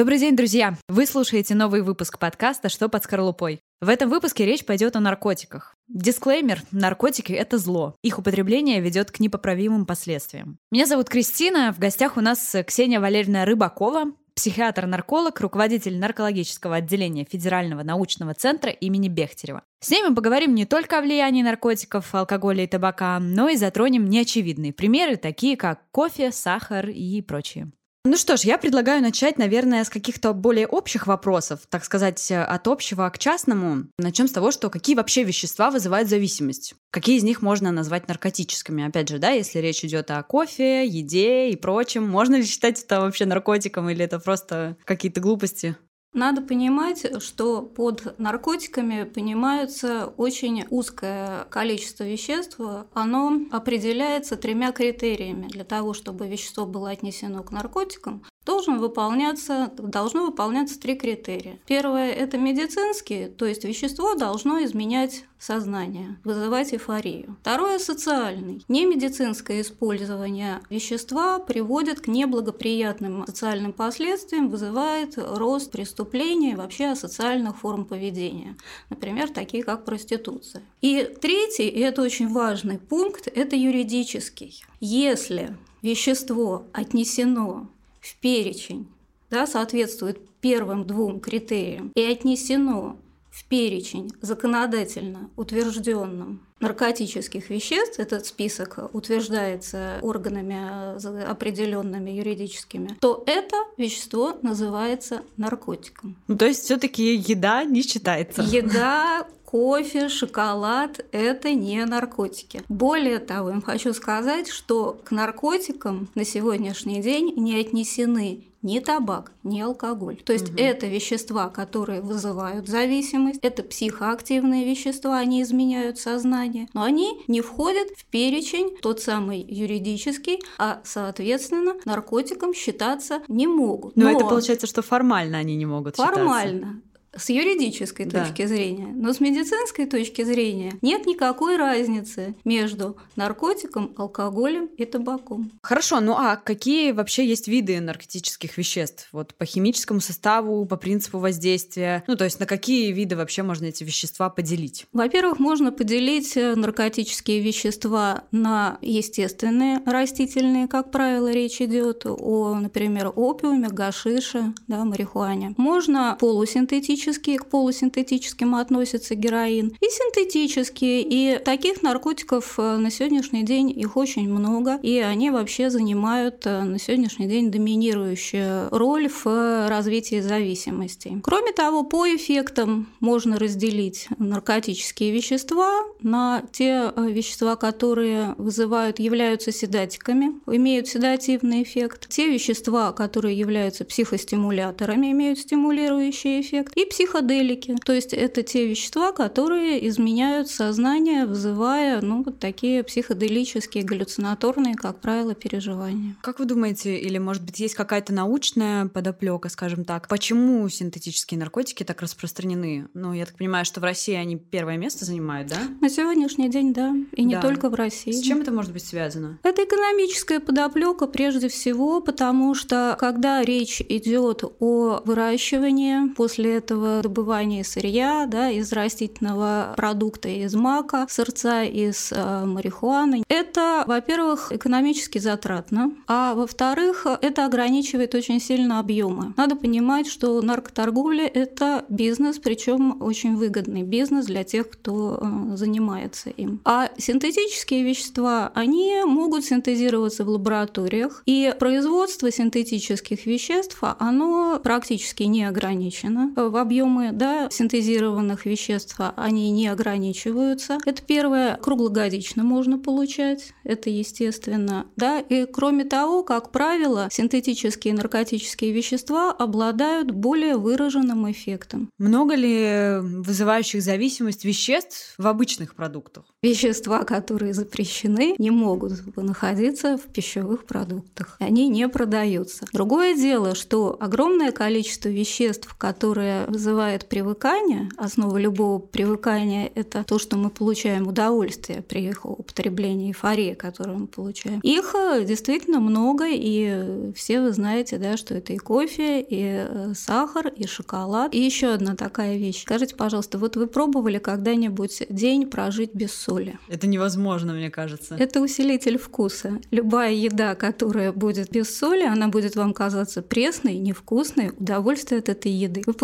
Добрый день, друзья! Вы слушаете новый выпуск подкаста «Что под скорлупой?». В этом выпуске речь пойдет о наркотиках. Дисклеймер – наркотики – это зло. Их употребление ведет к непоправимым последствиям. Меня зовут Кристина, в гостях у нас Ксения Валерьевна Рыбакова, психиатр-нарколог, руководитель наркологического отделения Федерального научного центра имени Бехтерева. С ней мы поговорим не только о влиянии наркотиков, алкоголя и табака, но и затронем неочевидные примеры, такие как кофе, сахар и прочее. Ну что ж, я предлагаю начать, наверное, с каких-то более общих вопросов, так сказать, от общего к частному. Начнем с того, что какие вообще вещества вызывают зависимость? Какие из них можно назвать наркотическими? Опять же, да, если речь идет о кофе, еде и прочем, можно ли считать это вообще наркотиком или это просто какие-то глупости? Надо понимать, что под наркотиками понимается очень узкое количество веществ. Оно определяется тремя критериями для того, чтобы вещество было отнесено к наркотикам должен выполняться, должно выполняться три критерия. Первое – это медицинские, то есть вещество должно изменять сознание, вызывать эйфорию. Второе – социальный. Немедицинское использование вещества приводит к неблагоприятным социальным последствиям, вызывает рост преступлений, вообще асоциальных форм поведения, например, такие как проституция. И третий, и это очень важный пункт, это юридический. Если вещество отнесено в перечень, да, соответствует первым двум критериям и отнесено в перечень законодательно утвержденным наркотических веществ, этот список утверждается органами э, определенными юридическими, то это вещество называется наркотиком. Ну, то есть все-таки еда не считается. Еда, кофе, шоколад – это не наркотики. Более того, я хочу сказать, что к наркотикам на сегодняшний день не отнесены ни табак, ни алкоголь. То есть угу. это вещества, которые вызывают зависимость, это психоактивные вещества, они изменяют сознание, но они не входят в перечень тот самый юридический, а соответственно наркотиком считаться не могут. Но, но это получается, что формально они не могут формально. считаться с юридической да. точки зрения, но с медицинской точки зрения нет никакой разницы между наркотиком, алкоголем и табаком. Хорошо, ну а какие вообще есть виды наркотических веществ? Вот по химическому составу, по принципу воздействия? Ну, то есть на какие виды вообще можно эти вещества поделить? Во-первых, можно поделить э, наркотические вещества на естественные, растительные, как правило, речь идет о, например, опиуме, гашише, да, марихуане. Можно полусинтетические синтетические, к полусинтетическим относятся героин, и синтетические. И таких наркотиков э, на сегодняшний день их очень много, и они вообще занимают э, на сегодняшний день доминирующую роль в развитии зависимости. Кроме того, по эффектам можно разделить наркотические вещества на те э, вещества, которые вызывают, являются седатиками, имеют седативный эффект, те вещества, которые являются психостимуляторами, имеют стимулирующий эффект, и психоделики. То есть это те вещества, которые изменяют сознание, вызывая ну, вот такие психоделические, галлюцинаторные, как правило, переживания. Как вы думаете, или, может быть, есть какая-то научная подоплека, скажем так, почему синтетические наркотики так распространены? Ну, я так понимаю, что в России они первое место занимают, да? На сегодняшний день, да. И не да. только в России. С чем это может быть связано? Это экономическая подоплека прежде всего, потому что когда речь идет о выращивании, после этого этого добывания сырья, да, из растительного продукта, из мака, сырца, из э, марихуаны. Это, во-первых, экономически затратно, а во-вторых, это ограничивает очень сильно объемы. Надо понимать, что наркоторговля – это бизнес, причем очень выгодный бизнес для тех, кто э, занимается им. А синтетические вещества, они могут синтезироваться в лабораториях, и производство синтетических веществ, оно практически не ограничено. В объемы да, синтезированных веществ, они не ограничиваются. Это первое, круглогодично можно получать, это естественно. Да? И кроме того, как правило, синтетические наркотические вещества обладают более выраженным эффектом. Много ли вызывающих зависимость веществ в обычных продуктах? Вещества, которые запрещены, не могут находиться в пищевых продуктах. Они не продаются. Другое дело, что огромное количество веществ, которые вызывает привыкание. Основа любого привыкания – это то, что мы получаем удовольствие при их употреблении, эйфории, которую мы получаем. Их э, действительно много, и все вы знаете, да, что это и кофе, и э, сахар, и шоколад. И еще одна такая вещь. Скажите, пожалуйста, вот вы пробовали когда-нибудь день прожить без соли? Это невозможно, мне кажется. Это усилитель вкуса. Любая еда, которая будет без соли, она будет вам казаться пресной, невкусной. Удовольствие от этой еды вы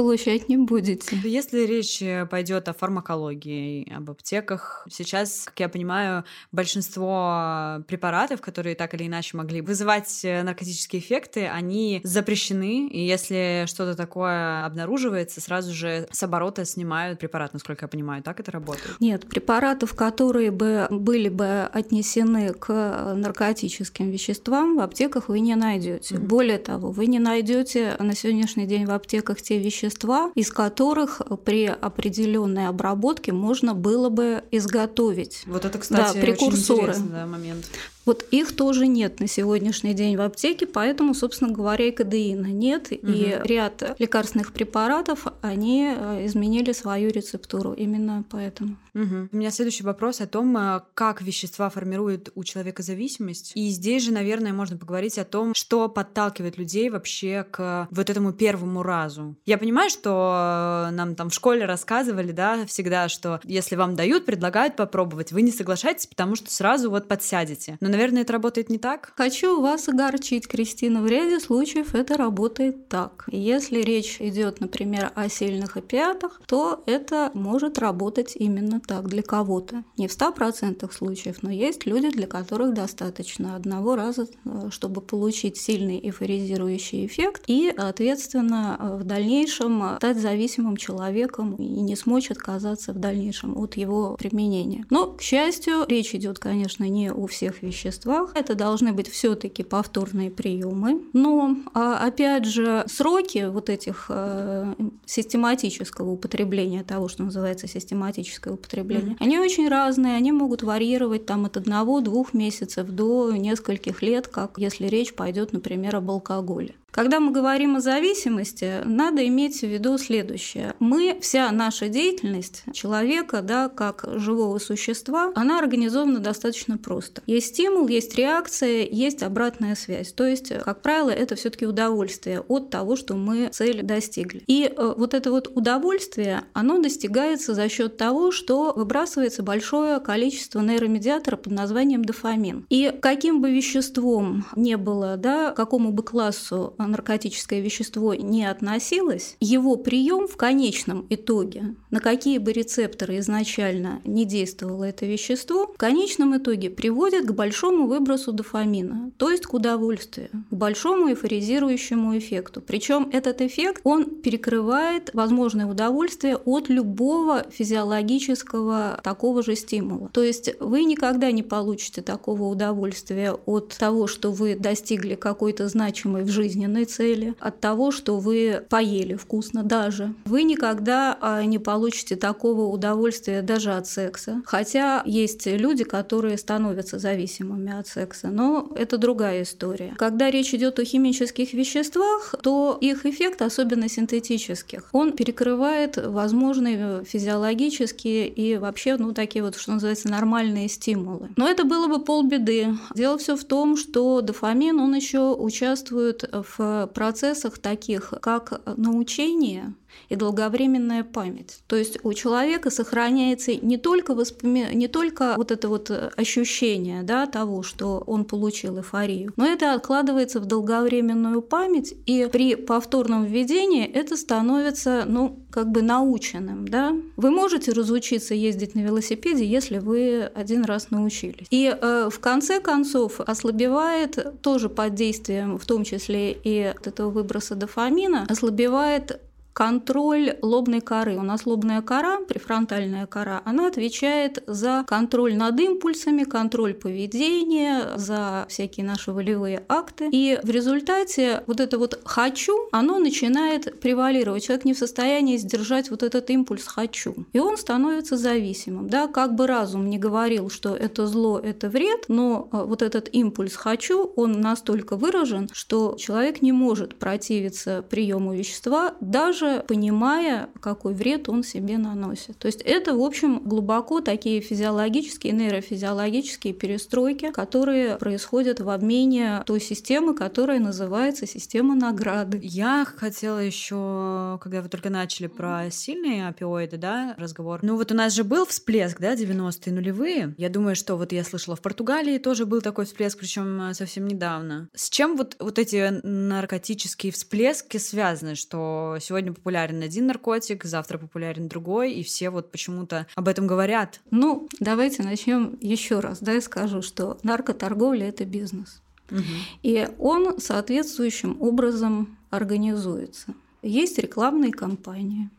получать не будете. Если речь пойдет о фармакологии, об аптеках, сейчас, как я понимаю, большинство препаратов, которые так или иначе могли вызывать наркотические эффекты, они запрещены. И если что-то такое обнаруживается, сразу же с оборота снимают препарат, насколько я понимаю. Так это работает? Нет, препаратов, которые бы были бы отнесены к наркотическим веществам, в аптеках вы не найдете. Mm-hmm. Более того, вы не найдете на сегодняшний день в аптеках те вещества, из которых при определенной обработке можно было бы изготовить. Вот это, кстати, да, прекурсоры. очень интересный да, момент. Вот их тоже нет на сегодняшний день в аптеке, поэтому, собственно говоря, и кадеина нет, угу. и ряд лекарственных препаратов, они э, изменили свою рецептуру именно поэтому. Угу. У меня следующий вопрос о том, э, как вещества формируют у человека зависимость. И здесь же, наверное, можно поговорить о том, что подталкивает людей вообще к вот этому первому разу. Я понимаю, что э, нам там в школе рассказывали, да, всегда, что если вам дают, предлагают попробовать, вы не соглашаетесь, потому что сразу вот подсядете. Но, наверное, это работает не так? Хочу вас огорчить, Кристина. В ряде случаев это работает так. Если речь идет, например, о сильных опиатах, то это может работать именно так для кого-то. Не в 100% случаев, но есть люди, для которых достаточно одного раза, э, чтобы получить сильный эйфоризирующий эффект и, соответственно, в дальнейшем стать зависимым человеком и не смочь отказаться в дальнейшем от его применения. Но, к счастью, речь идет, конечно, не о всех вещах, веществах. Это должны быть все-таки повторные приемы. Но, а, опять же, сроки вот этих э, систематического употребления, того, что называется систематическое употребление, mm-hmm. они очень разные, они могут варьировать там от одного-двух месяцев до нескольких лет, как если речь пойдет, например, об алкоголе. Когда мы говорим о зависимости, надо иметь в виду следующее. Мы, вся наша деятельность человека, да, как живого существа, она организована достаточно просто. Есть стимул, есть реакция, есть обратная связь. То есть, как правило, это все таки удовольствие от того, что мы цель достигли. И э, вот это вот удовольствие, оно достигается за счет того, что выбрасывается большое количество нейромедиатора под названием дофамин. И каким бы веществом не было, да, какому бы классу наркотическое вещество не относилось, его прием в конечном итоге, на какие бы рецепторы изначально не действовало это вещество, в конечном итоге приводит к большому выбросу дофамина, то есть к удовольствию, к большому эйфоризирующему эффекту. Причем этот эффект, он перекрывает возможное удовольствие от любого физиологического такого же стимула. То есть вы никогда не получите такого удовольствия от того, что вы достигли какой-то значимой в жизни жизненной цели, от того, что вы поели вкусно даже. Вы никогда а, не получите такого удовольствия даже от секса. Хотя есть люди, которые становятся зависимыми от секса, но это другая история. Когда речь идет о химических веществах, то их эффект, особенно синтетических, он перекрывает возможные физиологические и вообще, ну, такие вот, что называется, нормальные стимулы. Но это было бы полбеды. Дело все в том, что дофамин, он еще участвует в в процессах таких, как научение, и долговременная память. То есть у человека сохраняется не только, воспоми... не только вот это вот ощущение да, того, что он получил эйфорию, но это откладывается в долговременную память, и при повторном введении это становится, ну, как бы наученным. Да? Вы можете разучиться ездить на велосипеде, если вы один раз научились. И э, в конце концов ослабевает тоже под действием, в том числе и от этого выброса дофамина, ослабевает контроль лобной коры. У нас лобная кора, префронтальная кора, она отвечает за контроль над импульсами, контроль поведения, за всякие наши волевые акты. И в результате вот это вот «хочу», оно начинает превалировать. Человек не в состоянии сдержать вот этот импульс «хочу». И он становится зависимым. Да? Как бы разум не говорил, что это зло, это вред, но э, вот этот импульс «хочу», он настолько выражен, что человек не может противиться приему вещества, даже даже понимая, какой вред он себе наносит. То есть это, в общем, глубоко такие физиологические, нейрофизиологические перестройки, которые происходят в обмене той системы, которая называется система награды. Я хотела еще, когда вы только начали про сильные опиоиды, да, разговор. Ну вот у нас же был всплеск, да, 90-е нулевые. Я думаю, что вот я слышала в Португалии тоже был такой всплеск, причем совсем недавно. С чем вот, вот эти наркотические всплески связаны, что сегодня популярен один наркотик, завтра популярен другой, и все вот почему-то об этом говорят? Ну, давайте начнем еще раз, да, я скажу, что наркоторговля это бизнес. Угу. И он соответствующим образом организуется. Есть рекламные кампании,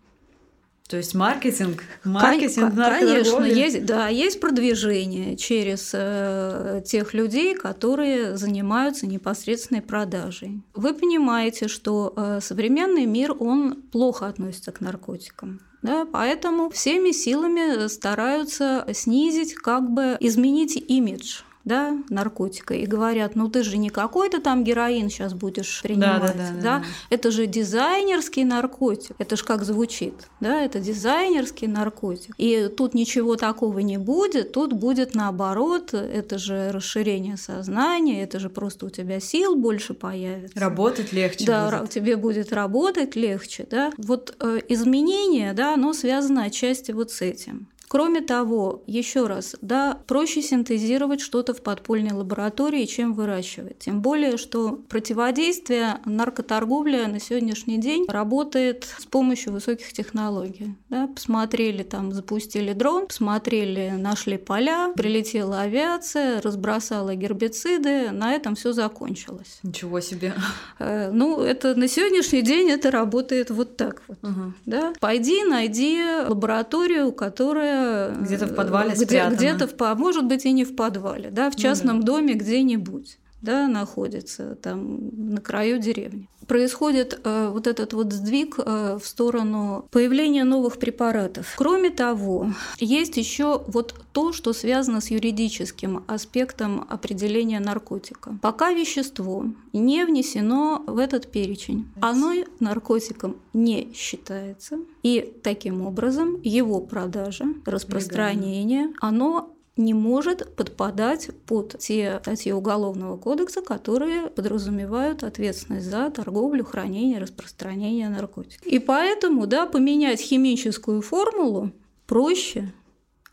то есть маркетинг, маркетинг, конечно, есть, да, есть продвижение через э, тех людей, которые занимаются непосредственной продажей. Вы понимаете, что э, современный мир он плохо относится к наркотикам. Да, поэтому всеми силами стараются снизить, как бы изменить имидж да, наркотика, и говорят, ну ты же не какой-то там героин сейчас будешь принимать, да, да, да, да, да. это же дизайнерский наркотик, это же как звучит, да, это дизайнерский наркотик, и тут ничего такого не будет, тут будет наоборот, это же расширение сознания, это же просто у тебя сил больше появится. Работать легче Да, будет. тебе будет работать легче, да. Вот э, изменение, да, оно связано отчасти вот с этим. Кроме того, еще раз, да, проще синтезировать что-то в подпольной лаборатории, чем выращивать. Тем более, что противодействие наркоторговли на сегодняшний день работает с помощью высоких технологий. Да. Посмотрели, там, запустили дрон, посмотрели, нашли поля, прилетела авиация, разбросала гербициды, на этом все закончилось. Ничего себе. Э, ну, это на сегодняшний день это работает вот так вот. Угу. Да? Пойди, найди лабораторию, которая где-то в подвале где, где-то в, может быть и не в подвале, да, в частном ну, да. доме где-нибудь, да, находится там на краю деревни. Происходит э, вот этот вот сдвиг э, в сторону появления новых препаратов. Кроме того, есть еще вот то, что связано с юридическим аспектом определения наркотика. Пока вещество не внесено в этот перечень, оно наркотиком не считается, и таким образом его продажа, распространение, оно не может подпадать под те статьи Уголовного кодекса, которые подразумевают ответственность за торговлю, хранение, распространение наркотиков. И поэтому да, поменять химическую формулу проще,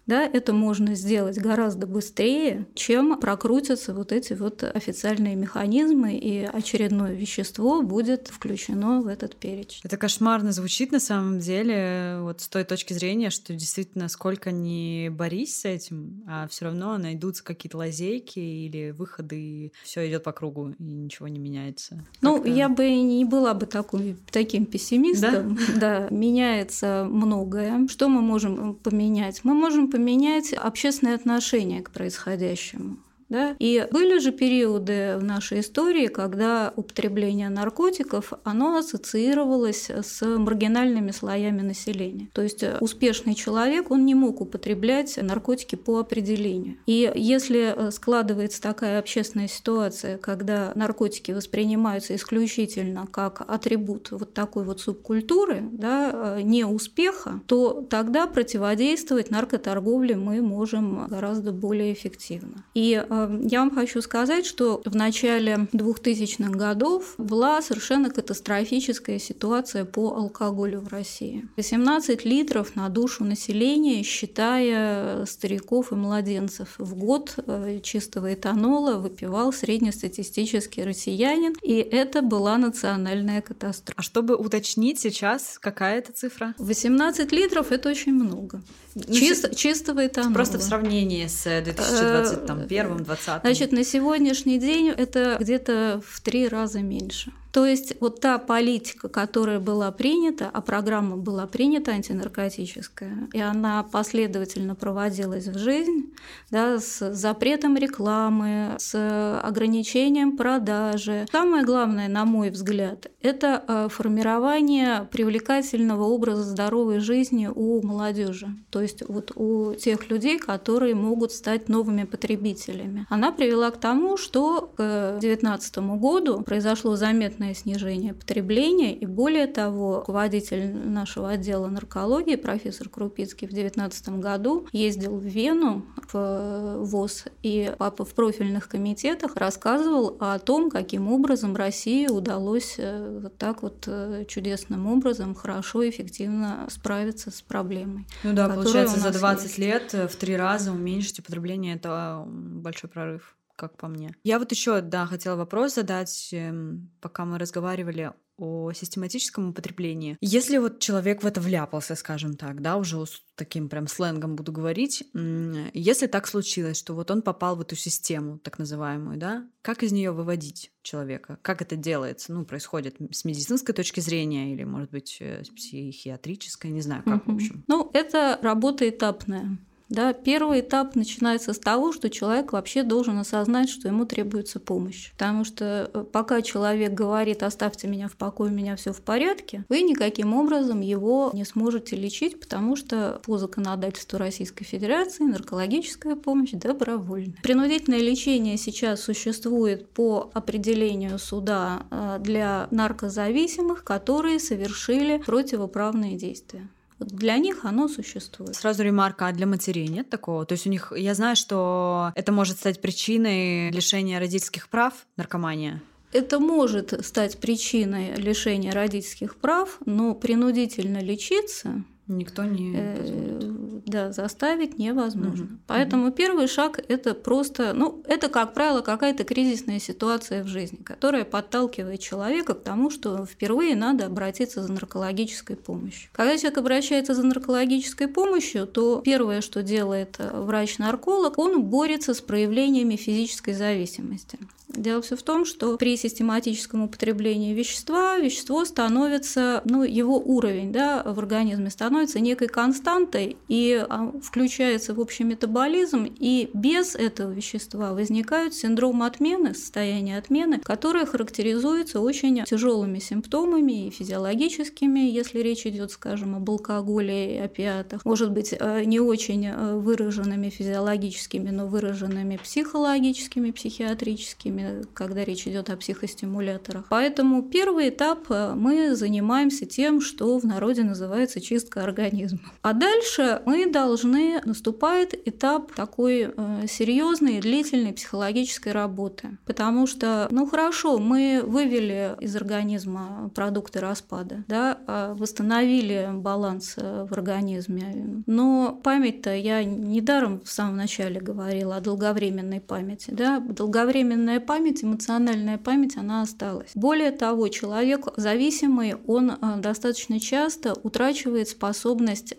да, это можно сделать гораздо быстрее, чем прокрутятся вот эти вот официальные механизмы, и очередное вещество будет включено в этот перечень. Это кошмарно звучит на самом деле, вот с той точки зрения, что действительно сколько не борись с этим, а все равно найдутся какие-то лазейки или выходы, и все идет по кругу, и ничего не меняется. Ну, я бы не была бы такой, таким пессимистом. Да? да, меняется многое. Что мы можем поменять? Мы можем поменять общественное отношение к происходящему. Да? И были же периоды в нашей истории, когда употребление наркотиков оно ассоциировалось с маргинальными слоями населения. То есть э, успешный человек, он не мог употреблять наркотики по определению. И если э, складывается такая общественная ситуация, когда наркотики воспринимаются исключительно как атрибут вот такой вот субкультуры, да, э, не успеха, то тогда противодействовать наркоторговле мы можем гораздо более эффективно. И я вам хочу сказать, что в начале 2000-х годов была совершенно катастрофическая ситуация по алкоголю в России. 18 литров на душу населения, считая стариков и младенцев. В год э, чистого этанола выпивал среднестатистический россиянин, и это была национальная катастрофа. А чтобы уточнить сейчас, какая это цифра? 18 литров – это очень много. Ну, Чисто, чистого этанола. Просто в сравнении с 2021 2020. Значит, на сегодняшний день это где-то в три раза меньше. То есть вот та политика, которая была принята, а программа была принята антинаркотическая, и она последовательно проводилась в жизнь, да, с запретом рекламы, с ограничением продажи. Самое главное, на мой взгляд, это э, формирование привлекательного образа здоровой жизни у молодежи, то есть вот у тех людей, которые могут стать новыми потребителями. Она привела к тому, что к 2019 году произошло заметное абсолютное снижение потребления. И более того, руководитель нашего отдела наркологии, профессор Крупицкий, в 2019 году ездил в Вену в ВОЗ и в профильных комитетах рассказывал о том, каким образом России удалось э, вот так вот э, чудесным образом хорошо, эффективно справиться с проблемой. Ну да, получается, за 20 есть. лет в три раза уменьшить употребление – это большой прорыв как по мне. Я вот еще, да, хотела вопрос задать, эм, пока мы разговаривали о систематическом употреблении. Если вот человек в это вляпался, скажем так, да, уже с таким прям сленгом буду говорить, если так случилось, что вот он попал в эту систему, так называемую, да, как из нее выводить человека? Как это делается? Ну, происходит с медицинской точки зрения или, может быть, э, с психиатрической, не знаю, как, в общем. Ну, это работа этапная. Да, первый этап начинается с того, что человек вообще должен осознать, что ему требуется помощь. Потому что э, пока человек говорит «оставьте меня в покое, у меня все в порядке», вы никаким образом его не сможете лечить, потому что по законодательству Российской Федерации наркологическая помощь добровольная. Принудительное лечение сейчас существует по определению суда э, для наркозависимых, которые совершили противоправные действия. Для них оно существует. Сразу ремарка, а для матерей нет такого? То есть у них, я знаю, что это может стать причиной лишения родительских прав, наркомания? Это может стать причиной лишения родительских прав, но принудительно лечиться Никто не э, да, заставить невозможно. Угу. Поэтому угу. первый шаг это просто, ну, это, как правило, какая-то кризисная ситуация в жизни, которая подталкивает человека к тому, что впервые надо обратиться за наркологической помощью. Когда человек обращается за наркологической помощью, то первое, что делает э, врач-нарколог, он борется с проявлениями физической зависимости. Дело все в том, что при систематическом употреблении вещества вещество становится, ну, его уровень да, в организме становится некой константой и а, включается в общий метаболизм, и без этого вещества возникают синдромы отмены, состояние отмены, которое характеризуется очень тяжелыми симптомами и физиологическими, если речь идет, скажем, об алкоголе и опиатах, может быть, э, не очень э, выраженными физиологическими, но выраженными психологическими, психиатрическими, когда речь идет о психостимуляторах. Поэтому первый этап э, мы занимаемся тем, что в народе называется чистка организма. А дальше мы должны наступает этап такой э, серьезной длительной психологической работы. Потому что, ну хорошо, мы вывели из организма продукты распада, да, а восстановили баланс э, в организме. Но память-то я недаром в самом начале говорила о долговременной памяти. Да? Долговременная память, эмоциональная память, она осталась. Более того, человек зависимый, он э, достаточно часто утрачивает способность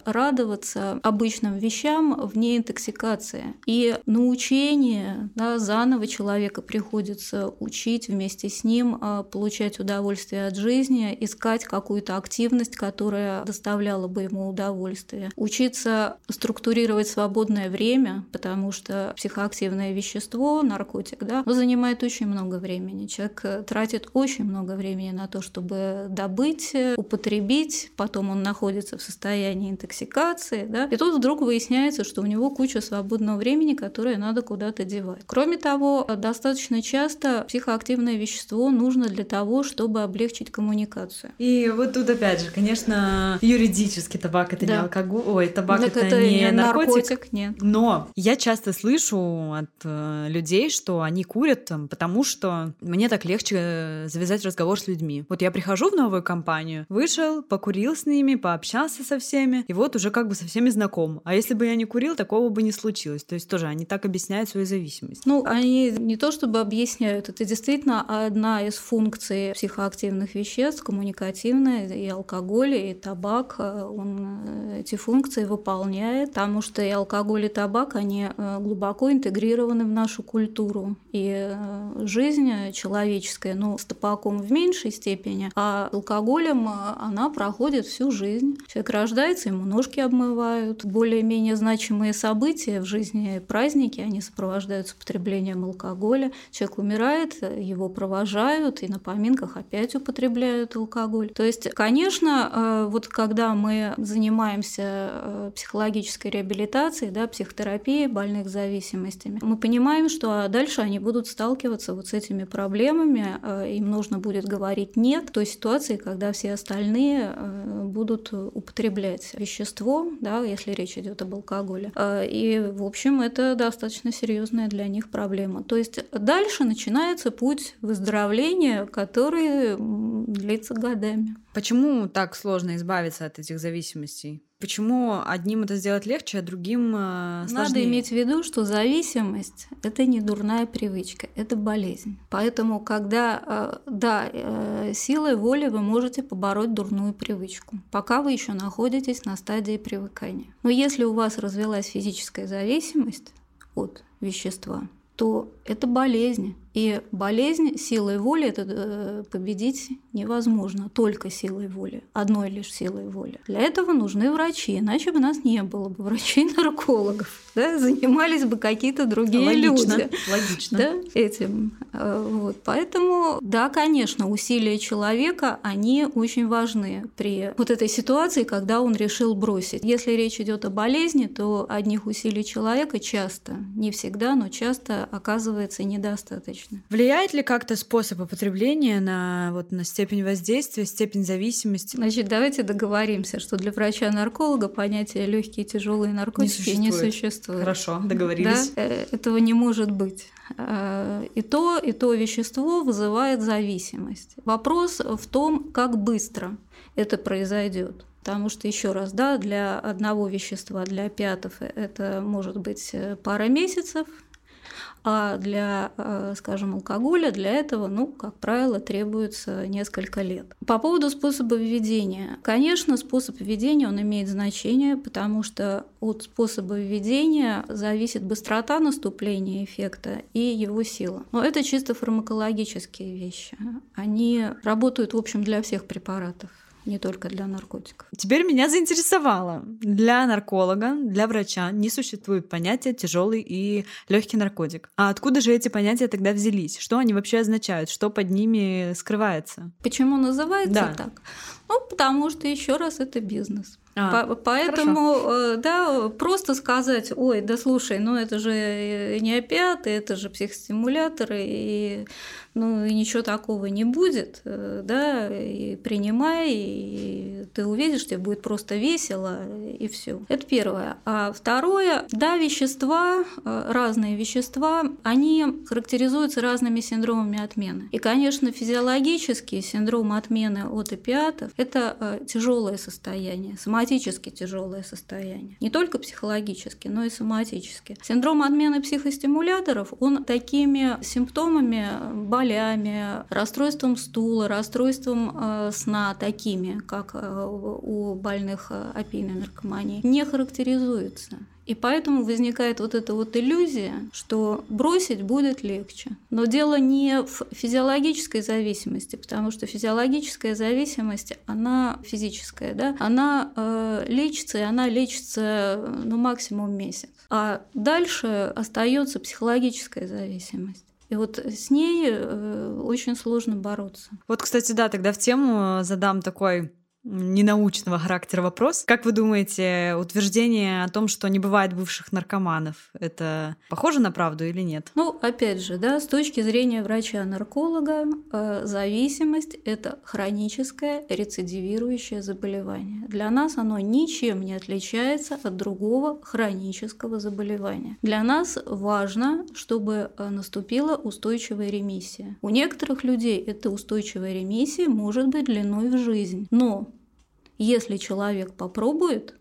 радоваться обычным вещам вне интоксикации. И научение да, заново человека приходится учить вместе с ним, э, получать удовольствие от жизни, искать какую-то активность, которая доставляла бы ему удовольствие. Учиться структурировать свободное время, потому что психоактивное вещество, наркотик, да, занимает очень много времени. Человек э, тратит очень много времени на то, чтобы добыть, э, употребить, потом он находится в состоянии интоксикации, да, и тут вдруг выясняется, что у него куча свободного времени, которое надо куда-то девать. Кроме того, достаточно часто психоактивное вещество нужно для того, чтобы облегчить коммуникацию. И вот тут опять же, конечно, юридически табак это да. не алкоголь, ой, табак это, это не наркотик, наркотик, нет. Но я часто слышу от э, людей, что они курят там, потому что мне так легче э, завязать разговор с людьми. Вот я прихожу в новую компанию, вышел, покурил с ними, пообщался со всеми, и вот уже как бы со всеми знаком. А если бы я не курил, такого бы не случилось. То есть тоже они так объясняют свою зависимость. Ну, они не то чтобы объясняют, это действительно одна из функций психоактивных веществ, коммуникативная, и алкоголь, и табак, э, он э, эти функции выполняет, потому что и алкоголь, и табак, они глубоко интегрированы в нашу культуру. И жизнь человеческая, но с табаком в меньшей степени, а алкоголем а, она проходит всю жизнь. Человек рождается, ему ножки обмывают, более-менее значимые события в жизни, праздники, они сопровождаются употреблением алкоголя. Человек умирает, его провожают, и на поминках опять употребляют алкоголь. То есть, конечно, э, вот когда мы занимаемся э, психологической реабилитацией, да, психотерапией больных зависимостями, мы понимаем, что дальше они будут сталкиваться вот с этими проблемами, э, им нужно будет говорить «нет» той ситуации, когда все остальные будут употреблять вещество, да, если речь идет об алкоголе. И, в общем, это достаточно серьезная для них проблема. То есть дальше начинается путь выздоровления, который длится годами. Почему так сложно избавиться от этих зависимостей? Почему одним это сделать легче, а другим сложнее? Надо иметь в виду, что зависимость – это не дурная привычка, это болезнь. Поэтому, когда, э, да, э, силой воли вы можете побороть дурную привычку, пока вы еще находитесь на стадии привыкания. Но если у вас развилась физическая зависимость от вещества, то это болезнь. И болезнь силой воли это э, победить невозможно, только силой воли, одной лишь силой воли. Для этого нужны врачи, иначе бы нас не было бы врачей-наркологов, да, занимались бы какие-то другие логично, люди. Логично. Да, этим. Э, вот. Поэтому, да, конечно, усилия человека, они очень важны при вот этой ситуации, когда он решил бросить. Если речь идет о болезни, то одних усилий человека часто, не всегда, но часто оказывается недостаточно точно. Влияет ли как-то способ употребления на, вот, на степень воздействия, степень зависимости? Значит, давайте договоримся, что для врача-нарколога понятие легкие и тяжелые наркотики не существует. Не существует. Хорошо, договорились. Да? Э, этого не может быть. Э, и то, и то вещество вызывает зависимость. Вопрос в том, как быстро это произойдет. Потому что, еще раз, да, для одного вещества, для опиатов это может быть э, пара месяцев, а для, э, скажем, алкоголя для этого, ну, как правило, требуется несколько лет. По поводу способа введения. Конечно, способ введения, он имеет значение, потому что от способа введения зависит быстрота наступления эффекта и его сила. Но это чисто фармакологические вещи. Они работают, в общем, для всех препаратов не только для наркотиков. Теперь меня заинтересовало. Для нарколога, для врача не существует понятия тяжелый и легкий наркотик. А откуда же эти понятия тогда взялись? Что они вообще означают? Что под ними скрывается? Почему называется да. так? Ну, потому что еще раз это бизнес. А, По Поэтому, хорошо. Э, да, просто сказать, ой, да слушай, ну это же не опиаты, это же психостимуляторы, и ну и ничего такого не будет, э, да, и принимай, и ты увидишь, тебе будет просто весело, и все. Это первое. А второе, да, вещества, э, разные вещества, они характеризуются разными синдромами отмены. И, конечно, физиологический синдром отмены от опиатов – это э, тяжелое состояние, соматически тяжелое состояние. Не только психологически, но и соматически. Синдром отмены психостимуляторов, он такими симптомами болями, расстройством стула, расстройством э, сна такими, как э, у больных э, опийной наркоманией, не характеризуется. И поэтому возникает вот эта вот иллюзия, что бросить будет легче. Но дело не в физиологической зависимости, потому что физиологическая зависимость, она физическая, да, она э, лечится, и она лечится ну, максимум месяц. А дальше остается психологическая зависимость. И вот с ней э, очень сложно бороться. Вот, кстати, да, тогда в тему задам такой ненаучного характера вопрос. Как вы думаете, утверждение о том, что не бывает бывших наркоманов, это похоже на правду или нет? Ну, опять же, да, с точки зрения врача-нарколога, э, зависимость – это хроническое рецидивирующее заболевание. Для нас оно ничем не отличается от другого хронического заболевания. Для нас важно, чтобы э, наступила устойчивая ремиссия. У некоторых людей эта устойчивая ремиссия может быть длиной в жизнь, но если человек попробует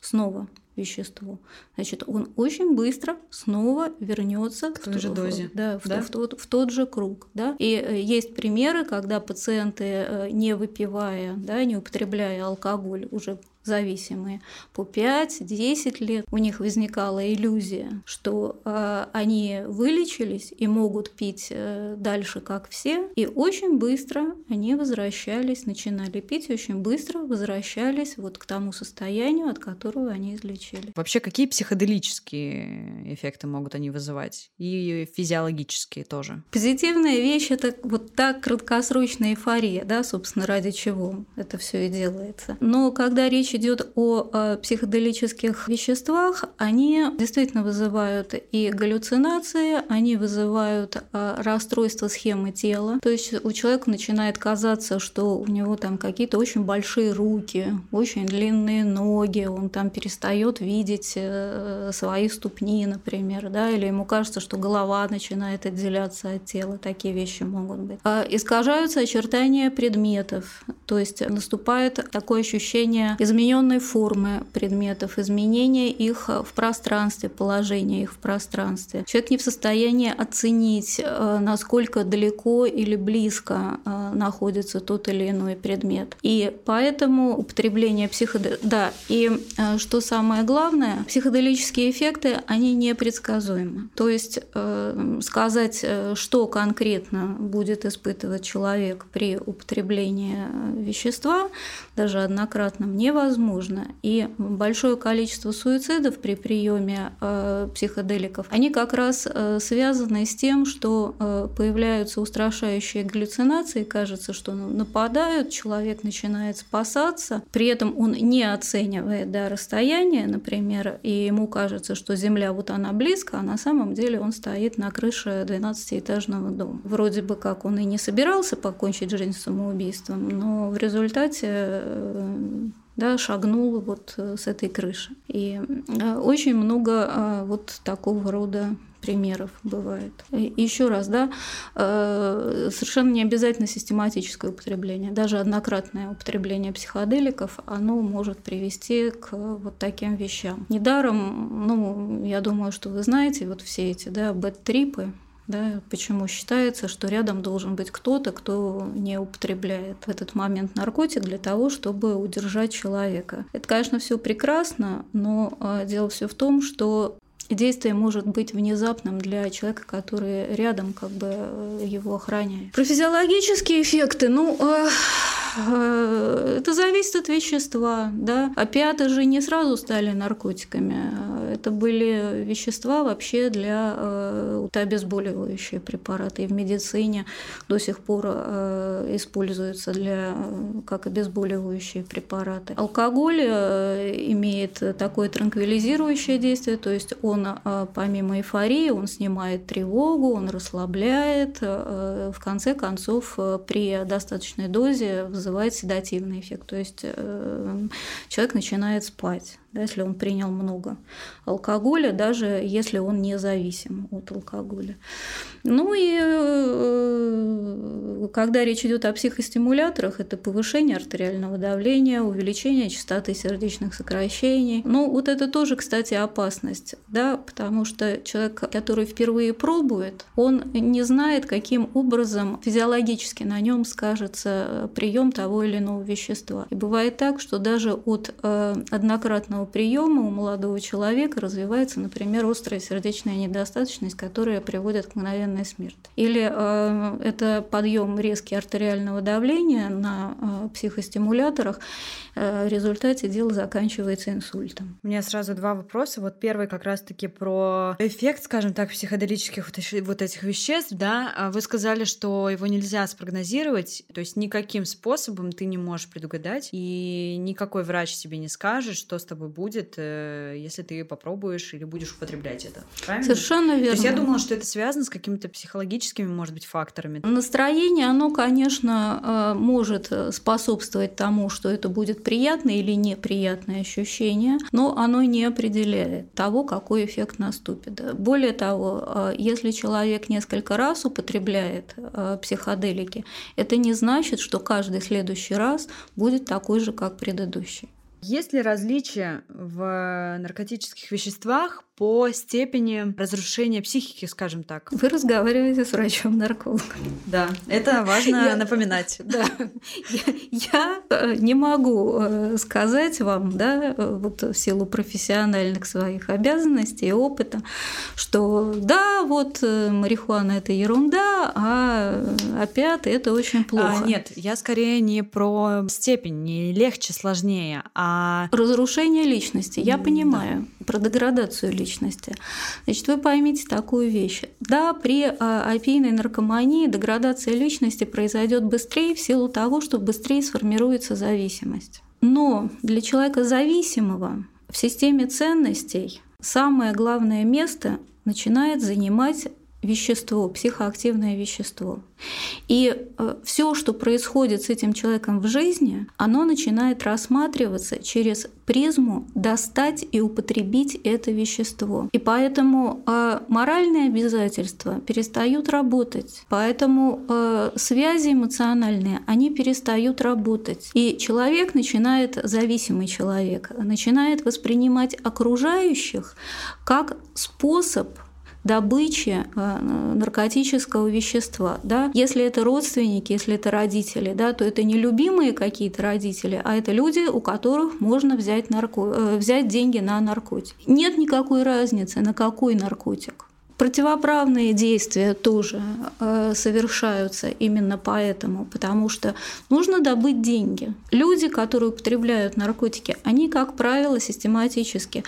снова вещество, значит, он очень быстро снова вернется к той же дозе, да, в, да? В, в, тот, в тот же круг, да. И э, есть примеры, когда пациенты, э, не выпивая, да, не употребляя алкоголь, уже зависимые по 5-10 лет, у них возникала иллюзия, что э, они вылечились и могут пить э, дальше, как все, и очень быстро они возвращались, начинали пить, и очень быстро возвращались вот к тому состоянию, от которого они излечили. Вообще, какие психоделические эффекты могут они вызывать? И физиологические тоже? Позитивная вещь – это вот так краткосрочная эйфория, да, собственно, ради чего это все и делается. Но когда речь идет о, о психоделических веществах, они действительно вызывают и галлюцинации, они вызывают а, расстройство схемы тела. То есть у человека начинает казаться, что у него там какие-то очень большие руки, очень длинные ноги, он там перестает видеть э, свои ступни, например, да, или ему кажется, что голова начинает отделяться от тела. Такие вещи могут быть. А искажаются очертания предметов, то есть наступает такое ощущение измененной формы предметов, изменения их в пространстве, положения их в пространстве. Человек не в состоянии оценить, э, насколько далеко или близко э, находится тот или иной предмет. И поэтому употребление психоде... Да, и э, что самое главное, психоделические эффекты, они непредсказуемы. То есть сказать, что конкретно будет испытывать человек при употреблении вещества, даже однократном, невозможно. И большое количество суицидов при приеме э, психоделиков, они как раз э, связаны с тем, что э, появляются устрашающие галлюцинации, кажется, что нападают, человек начинает спасаться, при этом он не оценивает да, расстояние, например, и ему кажется, что Земля вот она близко, а на самом деле он стоит на крыше 12-этажного дома. Вроде бы как он и не собирался покончить жизнь самоубийством, но в результате да, шагнула вот э, с этой крыши. И э, очень много э, вот такого рода примеров бывает. Еще раз, да, совершенно не обязательно систематическое употребление, даже однократное употребление психоделиков, оно может привести к вот таким вещам. Недаром, ну, я думаю, что вы знаете вот все эти, да, бэт-трипы, да, почему считается, что рядом должен быть кто-то, кто не употребляет в этот момент наркотик для того, чтобы удержать человека. Это, конечно, все прекрасно, но а, дело все в том, что действие может быть внезапным для человека, который рядом как бы э, его охраняет. Про физиологические эффекты, ну, э, э, это зависит от вещества, да. Опиаты же не сразу стали наркотиками. Это были вещества вообще для э, обезболивающие препараты. И в медицине до сих пор используются для, как обезболивающие препараты. Алкоголь имеет такое транквилизирующее действие, то есть он э, помимо эйфории, он снимает тревогу, он расслабляет, э, в конце концов э, при достаточной дозе вызывает седативный эффект, то есть человек начинает спать да, если он принял много алкоголя, даже если он не зависим от алкоголя. Ну и э, когда речь идет о психостимуляторах, это повышение артериального давления, увеличение частоты сердечных сокращений. Ну вот это тоже, кстати, опасность, да, потому что человек, который впервые пробует, он не знает, каким образом физиологически на нем скажется прием того или иного вещества. И бывает так, что даже от э, однократного приема у молодого человека развивается, например, острая сердечная недостаточность, которая приводит к мгновенной смерти. Или э, это подъем резкий артериального давления на э, психостимуляторах, э, в результате дело заканчивается инсультом. У меня сразу два вопроса. Вот первый как раз-таки про эффект, скажем так, психоделических вот этих веществ, да. А вы сказали, что его нельзя спрогнозировать, то есть никаким способом ты не можешь предугадать, и никакой врач тебе не скажет, что с тобой будет, э, если ты попробуешь или будешь употреблять это. Правильно? Совершенно верно. То есть я думала, что это связано с какими-то психологическими, может быть, факторами. Настроение, оно, конечно, э, может способствовать тому, что это будет приятное или неприятное ощущение, но оно не определяет того, какой эффект наступит. Более того, э, если человек несколько раз употребляет психоделики, это не значит, что каждый следующий раз будет такой же, как предыдущий. Есть ли различия в наркотических веществах по степени разрушения психики, скажем так? Вы разговариваете с врачом-наркологом. Да, это важно я, напоминать. Да, я, я э, не могу э, сказать вам, да, вот в силу профессиональных своих обязанностей и опыта, что да, вот э, марихуана это ерунда, а опять это очень плохо. А, нет, я скорее не про степень, не легче, сложнее, а разрушение личности. Я понимаю да. про деградацию личности личности. Значит, вы поймите такую вещь. Да, при а, опийной наркомании деградация личности произойдет быстрее в силу того, что быстрее сформируется зависимость. Но для человека зависимого в системе ценностей самое главное место начинает занимать вещество, психоактивное вещество. И э, все, что происходит с этим человеком в жизни, оно начинает рассматриваться через призму достать и употребить это вещество. И поэтому э, моральные обязательства перестают работать. Поэтому э, связи эмоциональные, они перестают работать. И человек начинает, зависимый человек, начинает воспринимать окружающих как способ добычи э, наркотического вещества. Да? Если это родственники, если это родители, да, то это не любимые какие-то родители, а это люди, у которых можно взять, нарко... Э, взять деньги на наркотик. Нет никакой разницы, на какой наркотик. Противоправные действия тоже э, совершаются именно поэтому, потому что нужно добыть деньги. Люди, которые употребляют наркотики, они, как правило, систематически,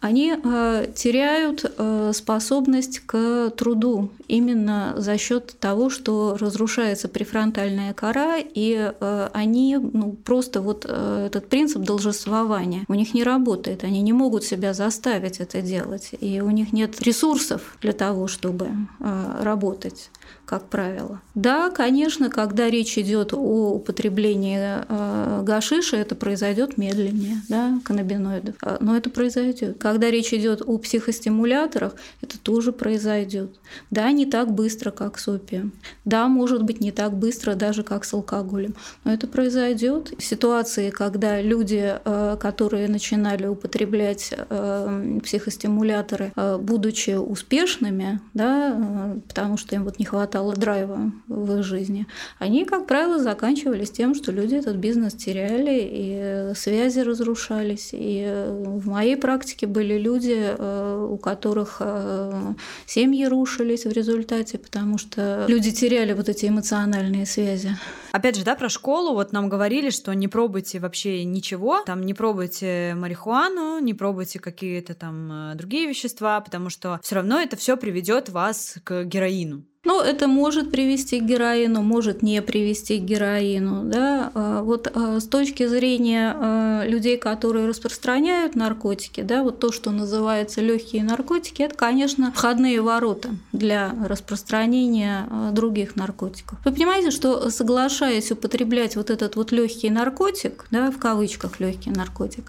они э, теряют э, способность к труду именно за счет того, что разрушается префронтальная кора, и они ну, просто вот этот принцип должествования у них не работает, они не могут себя заставить это делать, и у них нет ресурсов для для того, чтобы э, работать как правило. Да, конечно, когда речь идет о употреблении э, гашиша, это произойдет медленнее, да, каннабиноидов, а, но это произойдет. Когда речь идет о психостимуляторах, это тоже произойдет. Да, не так быстро, как с опием. Да, может быть, не так быстро даже, как с алкоголем, но это произойдет. Ситуации, когда люди, э, которые начинали употреблять э, психостимуляторы, будучи успешными, да, потому что им вот не хватало хватало драйва в их жизни, они, как правило, заканчивались тем, что люди этот бизнес теряли, и связи разрушались. И в моей практике были люди, э, у которых э, семьи рушились в результате, потому что люди теряли вот эти эмоциональные связи. Опять же, да, про школу, вот нам говорили, что не пробуйте вообще ничего, там не пробуйте марихуану, не пробуйте какие-то там э, другие вещества, потому что все равно это все приведет вас к героину. Ну, это может привести к героину, может не привести к героину. Да? А, вот а, с точки зрения а, людей, которые распространяют наркотики, да, вот то, что называется легкие наркотики, это, конечно, входные ворота для распространения других наркотиков. Вы понимаете, что соглашаясь употреблять вот этот вот легкий наркотик, да, в кавычках легкий наркотик,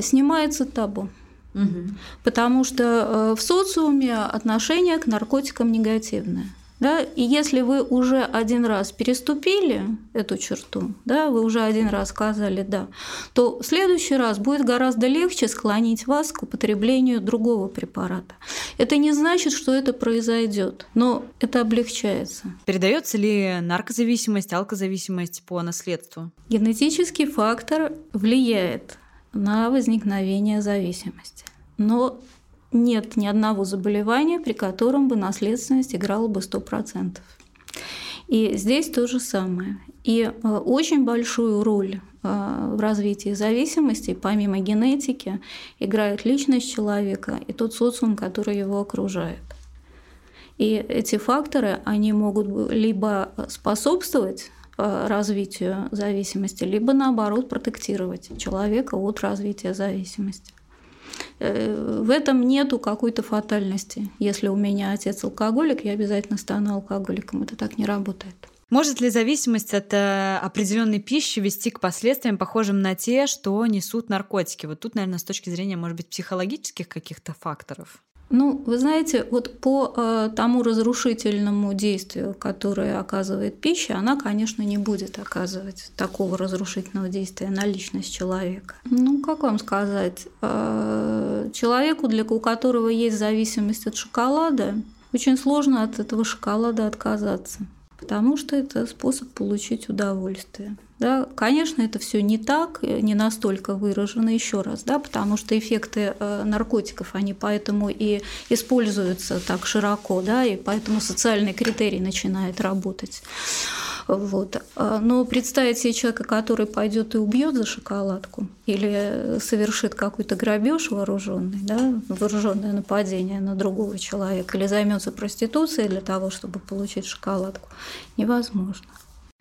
снимается табу. Угу. Потому что э, в социуме отношение к наркотикам негативное. Да? И если вы уже один раз переступили эту черту, да, вы уже один раз сказали «да», то в следующий раз будет гораздо легче склонить вас к употреблению другого препарата. Это не значит, что это произойдет, но это облегчается. Передается ли наркозависимость, алкозависимость по наследству? Генетический фактор влияет на возникновение зависимости. Но нет ни одного заболевания, при котором бы наследственность играла бы 100%. И здесь то же самое. И э, очень большую роль э, в развитии зависимости, помимо генетики, играет личность человека и тот социум, который его окружает. И эти факторы, они могут либо способствовать э, развитию зависимости, либо наоборот протектировать человека от развития зависимости. Э, в этом нету какой-то фатальности. Если у меня отец алкоголик, я обязательно стану алкоголиком. Это так не работает. Может ли зависимость от э, определенной пищи вести к последствиям, похожим на те, что несут наркотики? Вот тут, наверное, с точки зрения, может быть, психологических каких-то факторов. Ну, вы знаете, вот по э, тому разрушительному действию, которое оказывает пища, она, конечно, не будет оказывать такого разрушительного действия на личность человека. Ну, как вам сказать, э, человеку, для у которого есть зависимость от шоколада, очень сложно от этого шоколада отказаться потому что это способ получить удовольствие. Да, конечно, это все не так, не настолько выражено еще раз, да, потому что эффекты э, наркотиков, они поэтому и используются так широко, да, и поэтому социальный критерий начинает работать. Вот. А, но представить себе человека, который пойдет и убьет за шоколадку или совершит какой-то грабеж вооруженный, да, вооруженное нападение на другого человека, или займется проституцией для того, чтобы получить шоколадку, невозможно.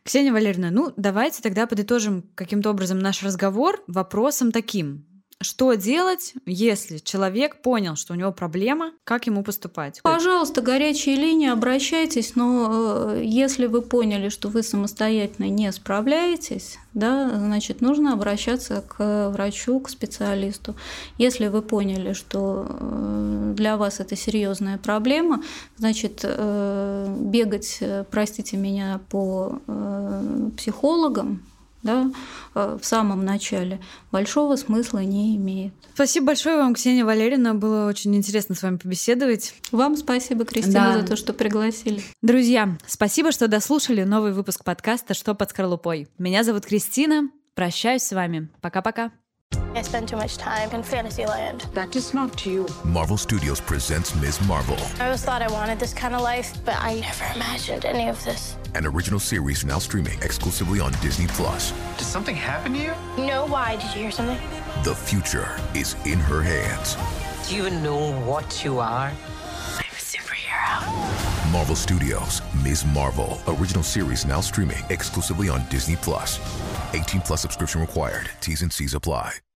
Ксения Валерьевна, ну давайте тогда подытожим каким-то образом наш разговор вопросом таким. Что делать, если человек понял, что у него проблема, как ему поступать? Пожалуйста, горячие линии, обращайтесь, но э, если вы поняли, что вы самостоятельно не справляетесь, да, значит, нужно обращаться к врачу, к специалисту. Если вы поняли, что э, для вас это серьезная проблема, значит, э, бегать, простите меня, по психологам, да, э, в самом начале, большого смысла не имеет. Спасибо большое вам, Ксения Валерьевна. Было очень интересно с вами побеседовать. Вам спасибо, Кристина, да. за то, что пригласили. Друзья, спасибо, что дослушали новый выпуск подкаста «Что под скорлупой». Меня зовут Кристина. Прощаюсь с вами. Пока-пока. I spend too much time in Fantasyland. That is not you. Marvel Studios presents Ms. Marvel. I always thought I wanted this kind of life, but I never imagined any of this. An original series now streaming exclusively on Disney Plus. Did something happen to you? No, why? Did you hear something? The future is in her hands. Do you know what you are? Superhero. Marvel Studios, Ms. Marvel. Original series now streaming exclusively on Disney Plus. 18 plus subscription required. T's and C's apply.